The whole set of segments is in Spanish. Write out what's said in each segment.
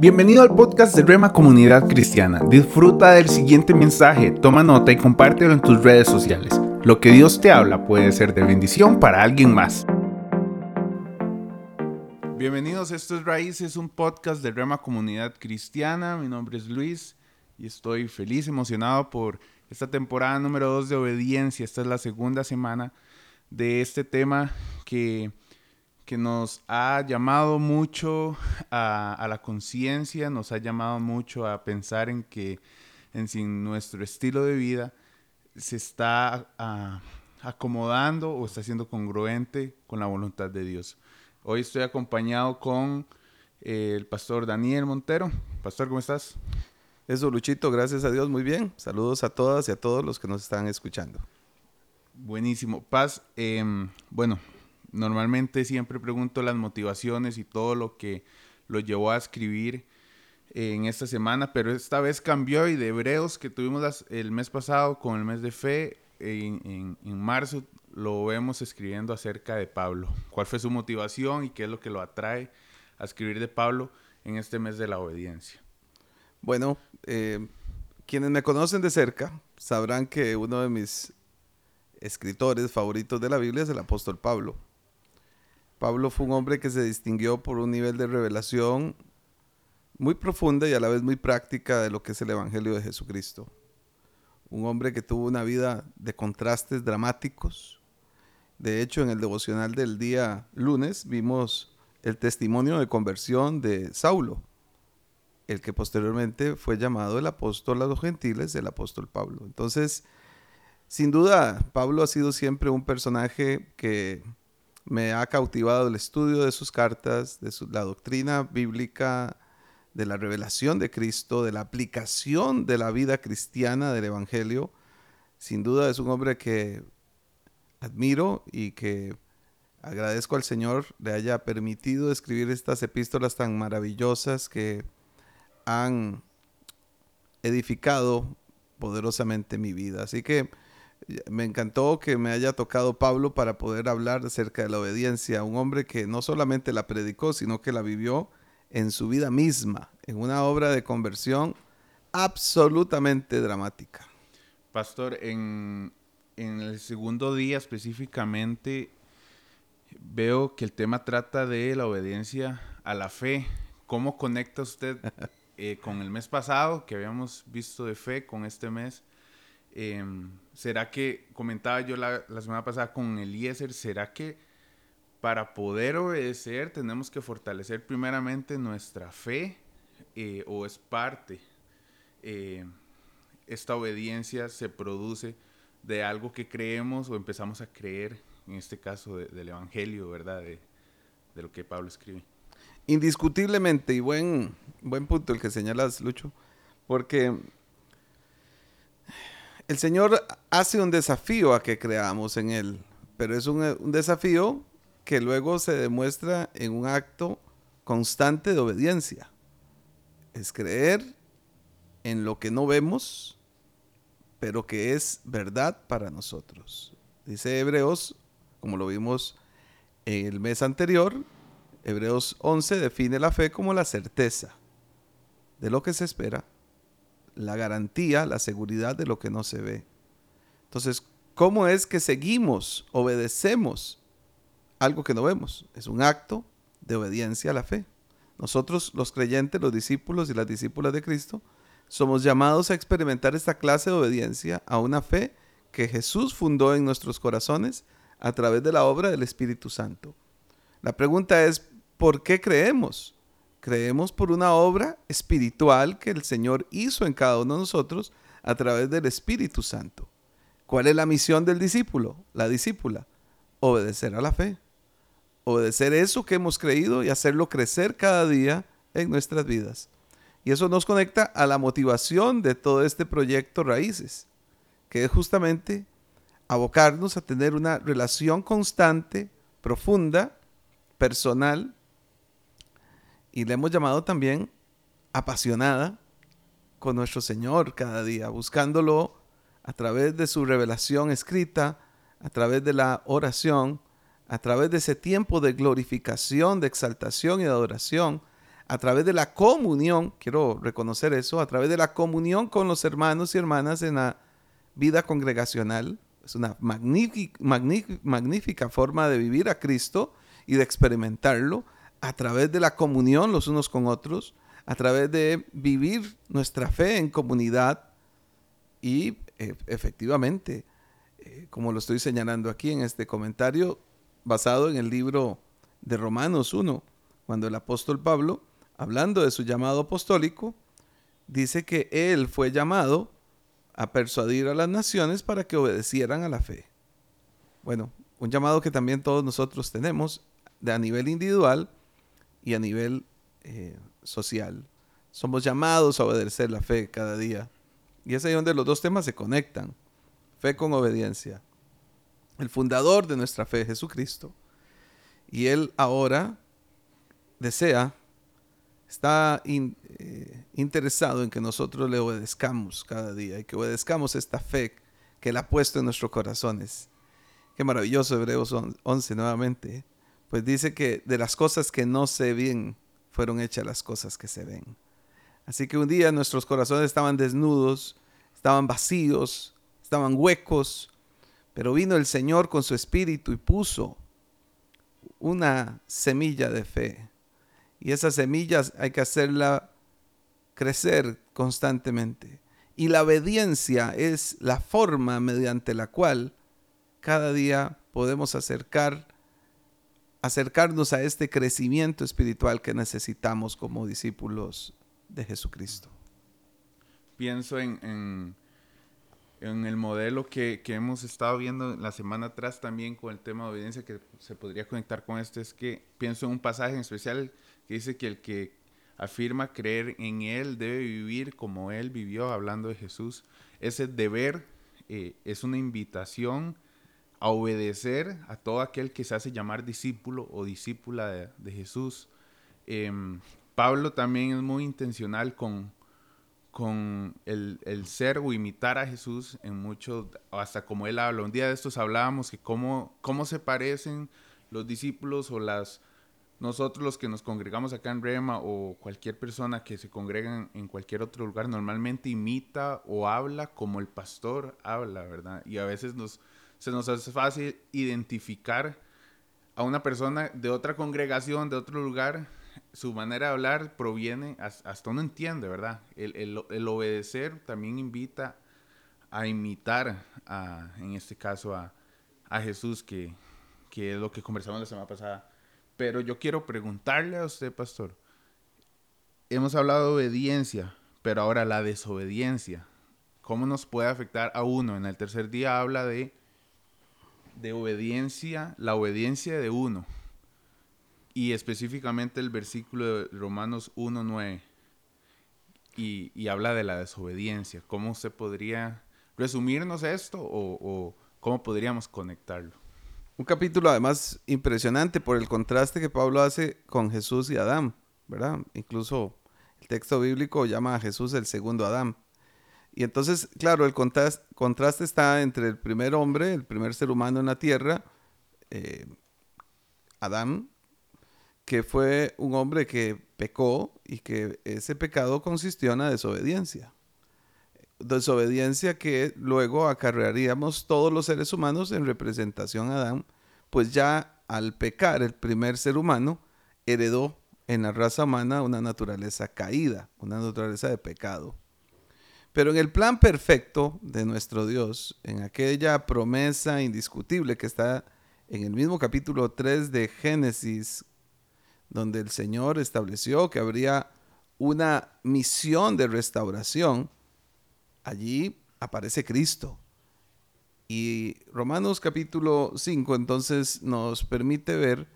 Bienvenido al podcast de Rema Comunidad Cristiana. Disfruta del siguiente mensaje, toma nota y compártelo en tus redes sociales. Lo que Dios te habla puede ser de bendición para alguien más. Bienvenidos, esto es Raíces, un podcast de Rema Comunidad Cristiana. Mi nombre es Luis y estoy feliz, emocionado por esta temporada número 2 de Obediencia. Esta es la segunda semana de este tema que que nos ha llamado mucho a, la conciencia, nos ha llamado mucho a pensar en que en si nuestro estilo de vida se está acomodando o está siendo congruente con la voluntad de Dios. Hoy estoy acompañado con eh, el pastor Daniel Montero. Pastor, ¿cómo estás? Eso, Luchito, gracias a Dios, muy bien. Saludos a todas y a todos los que nos están escuchando. Buenísimo. Paz, em, bueno, Normalmente siempre pregunto las motivaciones y todo lo que lo llevó a escribir en esta semana, pero esta vez cambió y de Hebreos que tuvimos el mes pasado con el mes de fe, en, marzo lo vemos escribiendo acerca de Pablo. ¿Cuál fue su motivación y qué es lo que lo atrae a escribir de Pablo en este mes de la obediencia? Bueno, eh, quienes me conocen de cerca sabrán que uno de mis escritores favoritos de la Biblia es el apóstol Pablo. Pablo fue un hombre que se distinguió por un nivel de revelación muy profunda y a la vez muy práctica de lo que es el Evangelio de Jesucristo. Un hombre que tuvo una vida de contrastes dramáticos. De hecho, en el devocional del día lunes vimos el testimonio de conversión de Saulo, el que posteriormente fue llamado el apóstol a los gentiles, el apóstol Pablo. Entonces, sin duda, Pablo ha sido siempre un personaje que me ha cautivado el estudio de sus cartas, de la doctrina bíblica, de la revelación de Cristo, de la aplicación de la vida cristiana del Evangelio. Sin duda es un hombre que admiro y que agradezco al Señor le haya permitido escribir estas epístolas tan maravillosas que han edificado poderosamente mi vida. Así que me encantó que me haya tocado Pablo para poder hablar acerca de la obediencia, un hombre que no solamente la predicó, sino que la vivió en su vida misma, en una obra de conversión absolutamente dramática. Pastor, en, el segundo día específicamente veo que el tema trata de la obediencia a la fe. ¿Cómo conecta usted eh, con el mes pasado que habíamos visto de fe con este mes? Em, ¿Será que, comentaba yo la, semana pasada con Eliezer, ¿será que para poder obedecer tenemos que fortalecer primeramente nuestra fe eh, o es parte? Eh, esta obediencia se produce de algo que creemos o empezamos a creer, en este caso del Evangelio, ¿verdad? De, de, lo que Pablo escribe. Indiscutiblemente, y buen, buen punto el que señalas, Lucho, porque el Señor hace un desafío a que creamos en Él, pero es un, desafío que luego se demuestra en un acto constante de obediencia. Es creer en lo que no vemos, pero que es verdad para nosotros. Dice Hebreos, como lo vimos en el mes anterior, Hebreos 11 define la fe como la certeza de lo que se espera la garantía, la seguridad de lo que no se ve. Entonces, ¿cómo es que seguimos, obedecemos algo que no vemos? Es un acto de obediencia a la fe. Nosotros, los creyentes, los discípulos y las discípulas de Cristo, somos llamados a experimentar esta clase de obediencia a una fe que Jesús fundó en nuestros corazones a través de la obra del Espíritu Santo. La pregunta es, ¿por qué creemos? Creemos por una obra espiritual que el Señor hizo en cada uno de nosotros a través del Espíritu Santo. ¿Cuál es la misión del discípulo? La discípula. Obedecer a la fe. Obedecer eso que hemos creído y hacerlo crecer cada día en nuestras vidas. Y eso nos conecta a la motivación de todo este proyecto Raíces, que es justamente abocarnos a tener una relación constante, profunda, personal y le hemos llamado también apasionada con nuestro Señor cada día, buscándolo a través de su revelación escrita, a través de la oración, a través de ese tiempo de glorificación, de exaltación y de adoración, a través de la comunión, quiero reconocer eso, a través de la comunión con los hermanos y hermanas en la vida congregacional. Es una magnífica, forma de vivir a Cristo y de experimentarlo a través de la comunión los unos con otros, a través de vivir nuestra fe en comunidad y e, efectivamente, eh, como lo estoy señalando aquí en este comentario, basado en el libro de Romanos 1, cuando el apóstol Pablo, hablando de su llamado apostólico, dice que él fue llamado a persuadir a las naciones para que obedecieran a la fe. Bueno, un llamado que también todos nosotros tenemos de a nivel individual y a nivel eh, social. Somos llamados a obedecer la fe cada día. Y es ahí donde los dos temas se conectan. Fe con obediencia. El fundador de nuestra fe, Jesucristo. Y Él ahora desea está eh, interesado en que nosotros le obedezcamos cada día y que obedezcamos esta fe que Él ha puesto en nuestros corazones. Qué maravilloso Hebreos 11 nuevamente. Pues dice que de las cosas que no se ven, fueron hechas las cosas que se ven. Así que un día nuestros corazones estaban desnudos, estaban vacíos, estaban huecos, pero vino el Señor con su espíritu y puso una semilla de fe y esas semillas hay que hacerla crecer constantemente. Y la obediencia es la forma mediante la cual cada día podemos acercar, acercarnos a este crecimiento espiritual que necesitamos como discípulos de Jesucristo. Pienso en, en, el modelo que, que, hemos estado viendo la semana atrás también con el tema de obediencia que se podría conectar con esto, es que pienso en un pasaje en especial dice que el que afirma creer en Él debe vivir como Él vivió, hablando de Jesús. Ese deber eh, es una invitación a obedecer a todo aquel que se hace llamar discípulo o discípula de, Jesús. Em, Pablo también es muy intencional con, con el, ser o imitar a Jesús en mucho, hasta como él habla. Un día de estos hablábamos que cómo, cómo se parecen los discípulos o las nosotros los que nos congregamos acá en Rema o cualquier persona que se congrega en cualquier otro lugar normalmente imita o habla como el pastor habla, ¿verdad? Y a veces nos, se nos hace fácil identificar a una persona de otra congregación, de otro lugar, su manera de hablar proviene, hasta uno entiende, ¿verdad? El, obedecer también invita a imitar, a, en este caso, a, Jesús, que, que es lo que conversamos la semana pasada pero yo quiero preguntarle a usted, pastor. Hemos hablado de obediencia, pero ahora la desobediencia. ¿Cómo nos puede afectar a uno? En el tercer día habla de, de obediencia, la obediencia de uno. Y específicamente el versículo de Romanos 1.9. Y, y habla de la desobediencia. ¿Cómo se podría resumirnos esto o, o cómo podríamos conectarlo? Un capítulo además impresionante por el contraste que Pablo hace con Jesús y Adán, ¿verdad? Incluso el texto bíblico llama a Jesús el segundo Adán. Y entonces, claro, el contraste está entre el primer hombre, el primer ser humano en la tierra, eh, Adán, que fue un hombre que pecó y que ese pecado consistió en la desobediencia desobediencia que luego acarrearíamos todos los seres humanos en representación a Adán, pues ya al pecar el primer ser humano heredó en la raza humana una naturaleza caída, una naturaleza de pecado. Pero en el plan perfecto de nuestro Dios, en aquella promesa indiscutible que está en el mismo capítulo 3 de Génesis, donde el Señor estableció que habría una misión de restauración, allí aparece Cristo. Y Romanos capítulo 5 entonces nos permite ver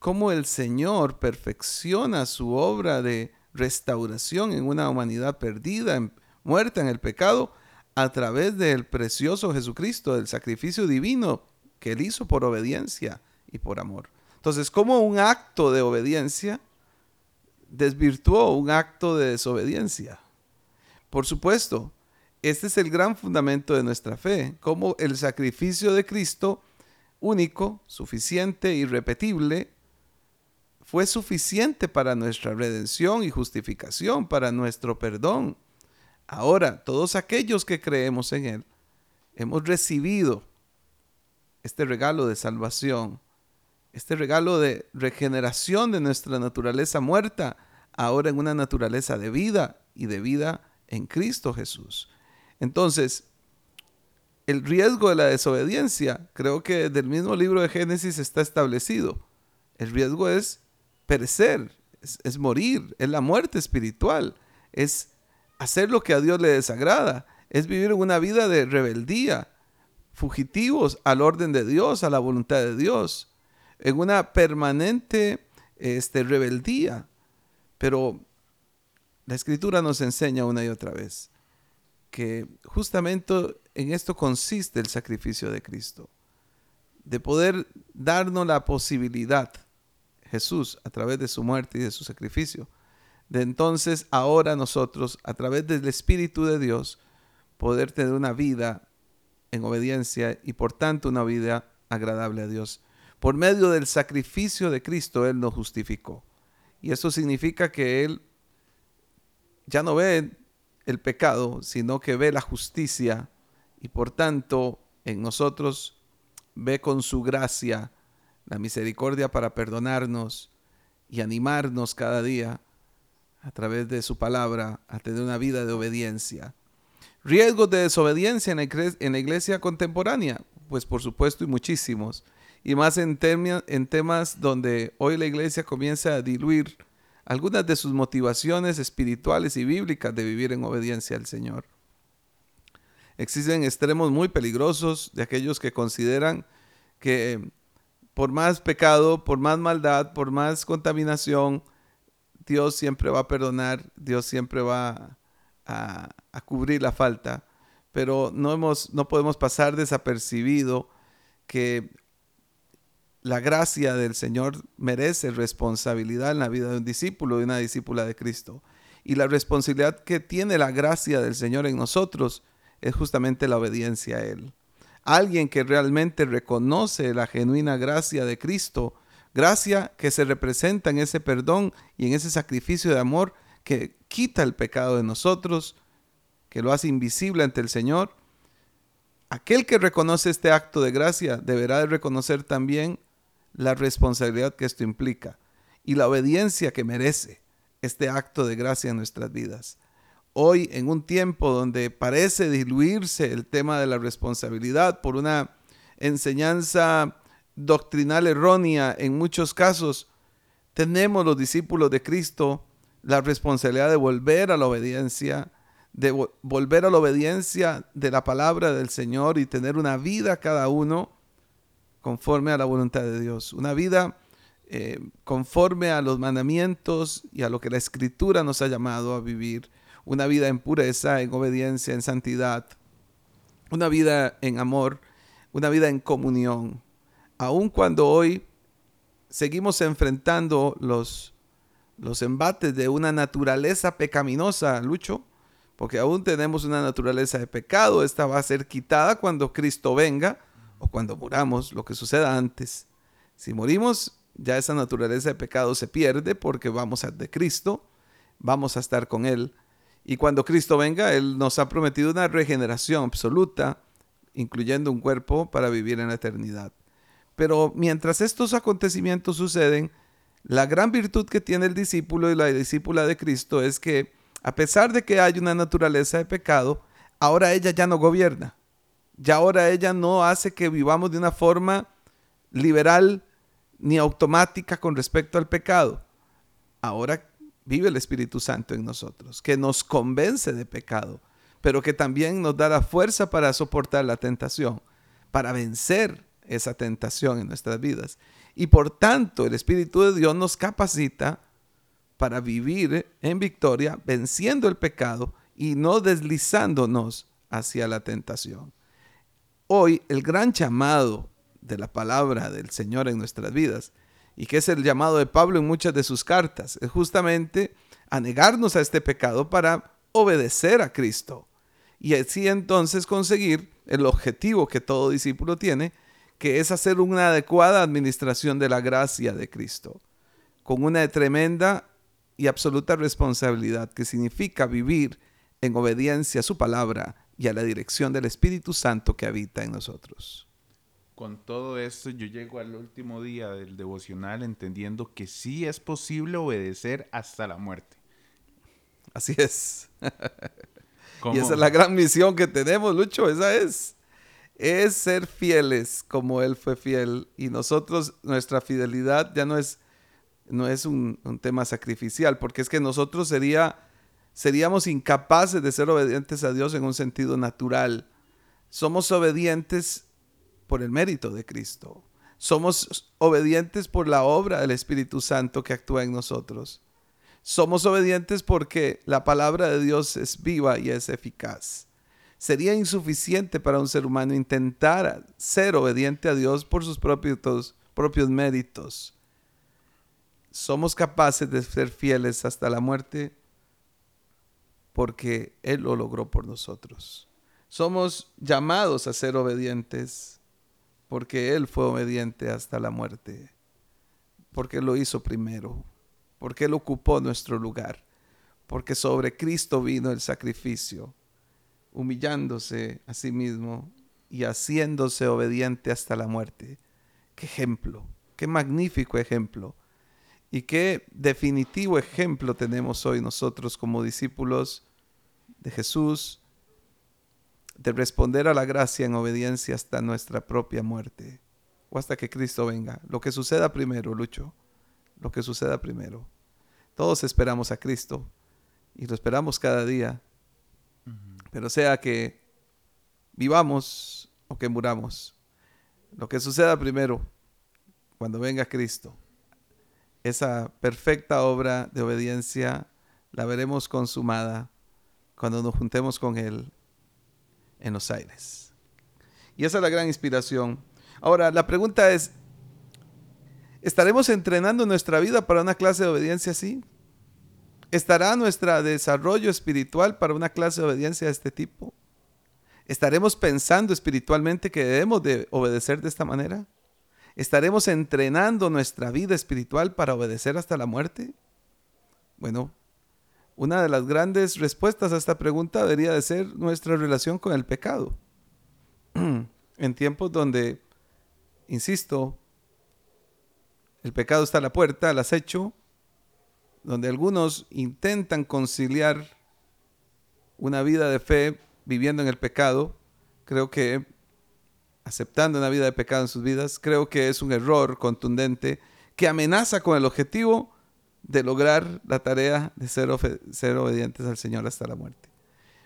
cómo el Señor perfecciona su obra de restauración en una humanidad perdida, muerta en el pecado, a través del precioso Jesucristo, del sacrificio divino que él hizo por obediencia y por amor. Entonces, como un acto de obediencia desvirtuó un acto de desobediencia? Por supuesto, este es el gran fundamento de nuestra fe, como el sacrificio de Cristo, único, suficiente, irrepetible, fue suficiente para nuestra redención y justificación, para nuestro perdón. Ahora, todos aquellos que creemos en Él, hemos recibido este regalo de salvación, este regalo de regeneración de nuestra naturaleza muerta, ahora en una naturaleza de vida y de vida en Cristo Jesús. Entonces, el riesgo de la desobediencia, creo que del mismo libro de Génesis está establecido. El riesgo es perecer, es, morir, es la muerte espiritual, es hacer lo que a Dios le desagrada, es vivir una vida de rebeldía, fugitivos al orden de Dios, a la voluntad de Dios, en una permanente este, rebeldía. Pero la escritura nos enseña una y otra vez que justamente en esto consiste el sacrificio de Cristo, de poder darnos la posibilidad, Jesús, a través de su muerte y de su sacrificio, de entonces ahora nosotros, a través del Espíritu de Dios, poder tener una vida en obediencia y por tanto una vida agradable a Dios. Por medio del sacrificio de Cristo, Él nos justificó. Y eso significa que Él ya no ve el pecado, sino que ve la justicia y por tanto en nosotros ve con su gracia la misericordia para perdonarnos y animarnos cada día a través de su palabra a tener una vida de obediencia. Riesgos de desobediencia en la iglesia contemporánea, pues por supuesto y muchísimos, y más en, en temas donde hoy la iglesia comienza a diluir algunas de sus motivaciones espirituales y bíblicas de vivir en obediencia al Señor. Existen extremos muy peligrosos de aquellos que consideran que por más pecado, por más maldad, por más contaminación, Dios siempre va a perdonar, Dios siempre va a, cubrir la falta. Pero no, hemos, no podemos pasar desapercibido que la gracia del Señor merece responsabilidad en la vida de un discípulo y una discípula de Cristo. Y la responsabilidad que tiene la gracia del Señor en nosotros es justamente la obediencia a Él. Alguien que realmente reconoce la genuina gracia de Cristo, gracia que se representa en ese perdón y en ese sacrificio de amor que quita el pecado de nosotros, que lo hace invisible ante el Señor. Aquel que reconoce este acto de gracia deberá de reconocer también la responsabilidad que esto implica y la obediencia que merece este acto de gracia en nuestras vidas. Hoy, en un tiempo donde parece diluirse el tema de la responsabilidad por una enseñanza doctrinal errónea en muchos casos, tenemos los discípulos de Cristo la responsabilidad de volver a la obediencia, de volver a la obediencia de la palabra del Señor y tener una vida cada uno conforme a la voluntad de Dios, una vida eh, conforme a los mandamientos y a lo que la Escritura nos ha llamado a vivir, una vida en pureza, en obediencia, en santidad, una vida en amor, una vida en comunión, aun cuando hoy seguimos enfrentando los, los embates de una naturaleza pecaminosa, Lucho, porque aún tenemos una naturaleza de pecado, esta va a ser quitada cuando Cristo venga, o cuando muramos, lo que suceda antes. Si morimos, ya esa naturaleza de pecado se pierde porque vamos a de Cristo, vamos a estar con Él. Y cuando Cristo venga, Él nos ha prometido una regeneración absoluta, incluyendo un cuerpo para vivir en la eternidad. Pero mientras estos acontecimientos suceden, la gran virtud que tiene el discípulo y la discípula de Cristo es que, a pesar de que hay una naturaleza de pecado, ahora ella ya no gobierna ya ahora ella no hace que vivamos de una forma liberal ni automática con respecto al pecado. Ahora vive el Espíritu Santo en nosotros, que nos convence de pecado, pero que también nos da la fuerza para soportar la tentación, para vencer esa tentación en nuestras vidas. Y por tanto, el Espíritu de Dios nos capacita para vivir en victoria, venciendo el pecado y no deslizándonos hacia la tentación. Hoy el gran llamado de la palabra del Señor en nuestras vidas, y que es el llamado de Pablo en muchas de sus cartas, es justamente a negarnos a este pecado para obedecer a Cristo y así entonces conseguir el objetivo que todo discípulo tiene, que es hacer una adecuada administración de la gracia de Cristo. con una tremenda y absoluta responsabilidad que significa vivir en obediencia a su palabra y a la dirección del Espíritu Santo que habita en nosotros. Con todo esto yo llego al último día del devocional entendiendo que sí es posible obedecer hasta la muerte. Así es. y esa es la gran misión que tenemos, Lucho, esa es. Es ser fieles como Él fue fiel. Y nosotros, nuestra fidelidad ya no es, no es un, un tema sacrificial, porque es que nosotros sería seríamos incapaces de ser obedientes a Dios en un sentido natural. Somos obedientes por el mérito de Cristo. Somos obedientes por la obra del Espíritu Santo que actúa en nosotros. Somos obedientes porque la palabra de Dios es viva y es eficaz. Sería insuficiente para un ser humano intentar ser obediente a Dios por sus propios, propios méritos. Somos capaces de ser fieles hasta la muerte porque Él lo logró por nosotros. Somos llamados a ser obedientes porque Él fue obediente hasta la muerte, porque lo hizo primero, porque Él ocupó nuestro lugar, porque sobre Cristo vino el sacrificio, humillándose a sí mismo y haciéndose obediente hasta la muerte. Qué ejemplo, qué magnífico ejemplo y qué definitivo ejemplo tenemos hoy nosotros como discípulos de Jesús, de responder a la gracia en obediencia hasta nuestra propia muerte o hasta que Cristo venga. Lo que suceda primero, Lucho, lo que suceda primero. Todos esperamos a Cristo y lo esperamos cada día, pero sea que vivamos o que muramos, lo que suceda primero, cuando venga Cristo, esa perfecta obra de obediencia la veremos consumada cuando nos juntemos con Él en los aires. Y esa es la gran inspiración. Ahora, la pregunta es, ¿estaremos entrenando nuestra vida para una clase de obediencia así? ¿Estará nuestro desarrollo espiritual para una clase de obediencia de este tipo? ¿Estaremos pensando espiritualmente que debemos de obedecer de esta manera? ¿Estaremos entrenando nuestra vida espiritual para obedecer hasta la muerte? Bueno, una de las grandes respuestas a esta pregunta debería de ser nuestra relación con el pecado. en tiempos donde, insisto, el pecado está a la puerta, al acecho, donde algunos intentan conciliar una vida de fe viviendo en el pecado, creo que aceptando una vida de pecado en sus vidas, creo que es un error contundente que amenaza con el objetivo de lograr la tarea de ser, obedientes al Señor hasta la muerte.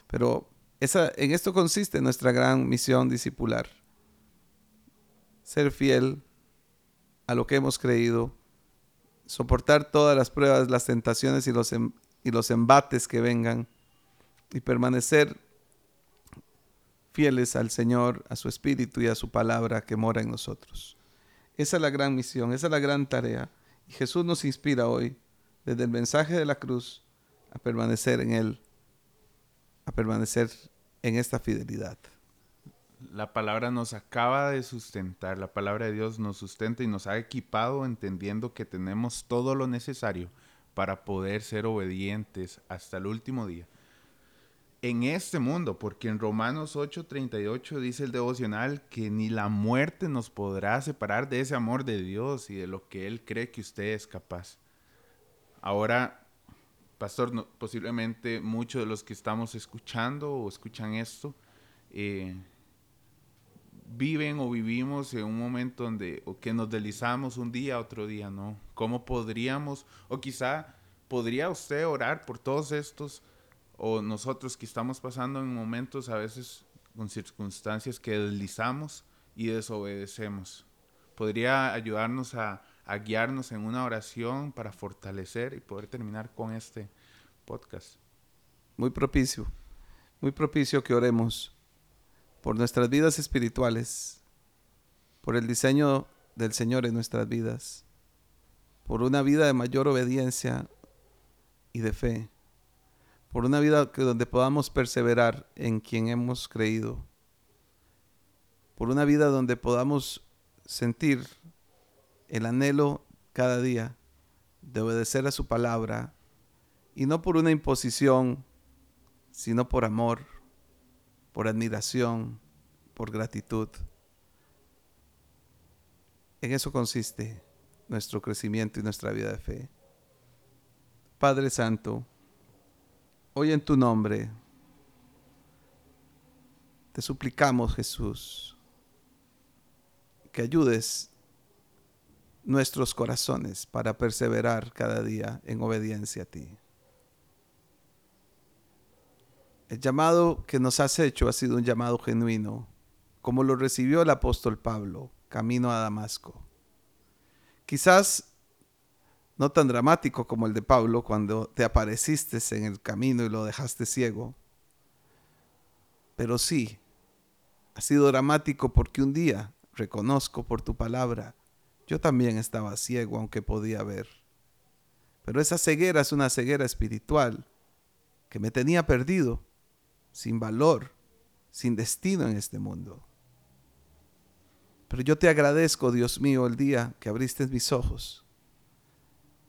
Pero esa, en esto consiste nuestra gran misión discipular. Ser fiel a lo que hemos creído, soportar todas las pruebas, las tentaciones y los, em, y los embates que vengan y permanecer fieles al Señor, a su Espíritu y a su palabra que mora en nosotros. Esa es la gran misión, esa es la gran tarea. Y Jesús nos inspira hoy desde el mensaje de la cruz a permanecer en Él, a permanecer en esta fidelidad. La palabra nos acaba de sustentar, la palabra de Dios nos sustenta y nos ha equipado entendiendo que tenemos todo lo necesario para poder ser obedientes hasta el último día. En este mundo, porque en Romanos 8:38 dice el devocional que ni la muerte nos podrá separar de ese amor de Dios y de lo que Él cree que usted es capaz. Ahora, pastor, posiblemente muchos de los que estamos escuchando o escuchan esto eh, viven o vivimos en un momento donde o que nos deslizamos un día, otro día no. ¿Cómo podríamos, o quizá podría usted orar por todos estos, o nosotros que estamos pasando en momentos a veces con circunstancias que deslizamos y desobedecemos? ¿Podría ayudarnos a a guiarnos en una oración para fortalecer y poder terminar con este podcast. Muy propicio, muy propicio que oremos por nuestras vidas espirituales, por el diseño del Señor en nuestras vidas, por una vida de mayor obediencia y de fe, por una vida donde podamos perseverar en quien hemos creído, por una vida donde podamos sentir el anhelo cada día de obedecer a su palabra, y no por una imposición, sino por amor, por admiración, por gratitud. En eso consiste nuestro crecimiento y nuestra vida de fe. Padre Santo, hoy en tu nombre te suplicamos, Jesús, que ayudes nuestros corazones para perseverar cada día en obediencia a ti. El llamado que nos has hecho ha sido un llamado genuino, como lo recibió el apóstol Pablo, camino a Damasco. Quizás no tan dramático como el de Pablo cuando te apareciste en el camino y lo dejaste ciego, pero sí, ha sido dramático porque un día, reconozco por tu palabra, yo también estaba ciego aunque podía ver. Pero esa ceguera es una ceguera espiritual que me tenía perdido, sin valor, sin destino en este mundo. Pero yo te agradezco, Dios mío, el día que abriste mis ojos,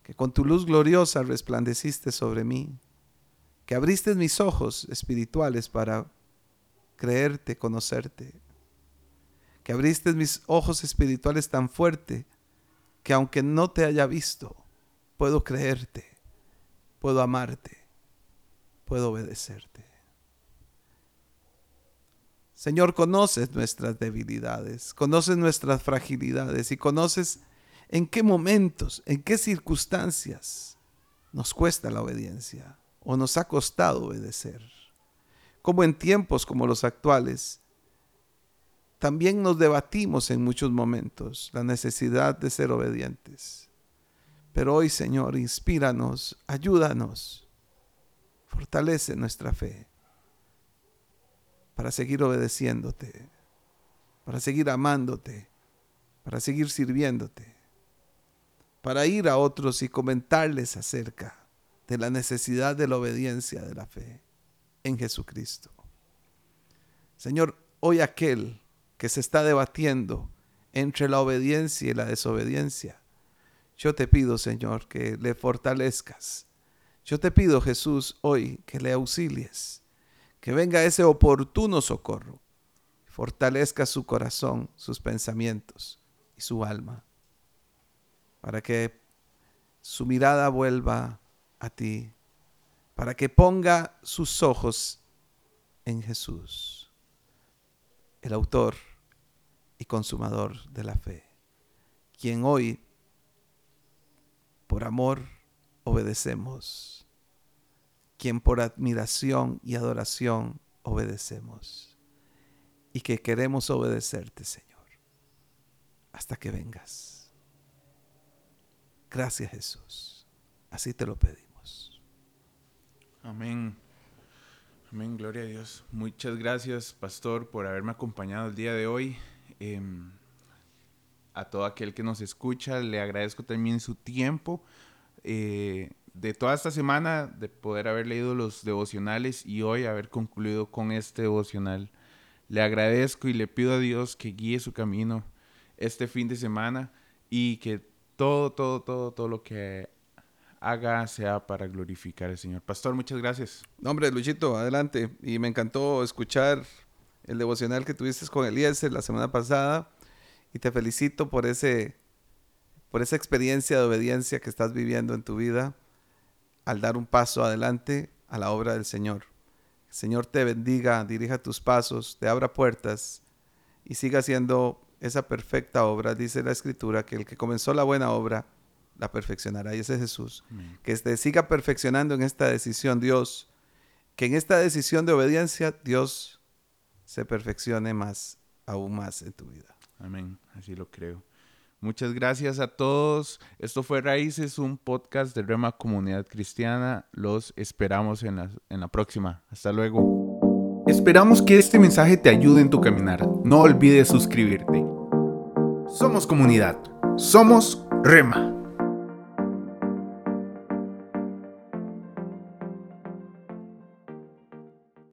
que con tu luz gloriosa resplandeciste sobre mí, que abriste mis ojos espirituales para creerte, conocerte, que abriste mis ojos espirituales tan fuerte que aunque no te haya visto, puedo creerte, puedo amarte, puedo obedecerte. Señor, conoces nuestras debilidades, conoces nuestras fragilidades y conoces en qué momentos, en qué circunstancias nos cuesta la obediencia o nos ha costado obedecer. Como en tiempos como los actuales, también nos debatimos en muchos momentos la necesidad de ser obedientes. Pero hoy, Señor, inspíranos, ayúdanos, fortalece nuestra fe para seguir obedeciéndote, para seguir amándote, para seguir sirviéndote, para ir a otros y comentarles acerca de la necesidad de la obediencia de la fe en Jesucristo. Señor, hoy aquel que se está debatiendo entre la obediencia y la desobediencia. Yo te pido, Señor, que le fortalezcas. Yo te pido, Jesús, hoy que le auxilies, que venga ese oportuno socorro, fortalezca su corazón, sus pensamientos y su alma, para que su mirada vuelva a ti, para que ponga sus ojos en Jesús el autor y consumador de la fe, quien hoy, por amor, obedecemos, quien por admiración y adoración obedecemos, y que queremos obedecerte, Señor, hasta que vengas. Gracias Jesús. Así te lo pedimos. Amén. Amén, gloria a Dios. Muchas gracias, pastor, por haberme acompañado el día de hoy. Em, a todo aquel que nos escucha, le agradezco también su tiempo. Eh, de toda esta semana, de poder haber leído los devocionales y hoy haber concluido con este devocional. Le agradezco y le pido a Dios que guíe su camino este fin de semana y que todo, todo, todo, todo lo que haga sea para glorificar al Señor. Pastor, muchas gracias. No, hombre, Luchito, adelante. Y me encantó escuchar el devocional que tuviste con Eliezer la semana pasada. Y te felicito por, ese, por esa experiencia de obediencia que estás viviendo en tu vida al dar un paso adelante a la obra del Señor. El Señor te bendiga, dirija tus pasos, te abra puertas y siga haciendo esa perfecta obra. Dice la Escritura que el que comenzó la buena obra la perfeccionará. Y ese es Jesús. Que te siga perfeccionando en esta decisión, Dios. Que en esta decisión de obediencia, Dios se perfeccione más, aún más en tu vida. Amén. Así lo creo. Muchas gracias a todos. Esto fue Raíces, un podcast de Rema Comunidad Cristiana. Los esperamos en la, en la próxima. Hasta luego. Esperamos que este mensaje te ayude en tu caminar. No olvides suscribirte. Somos comunidad. Somos Rema.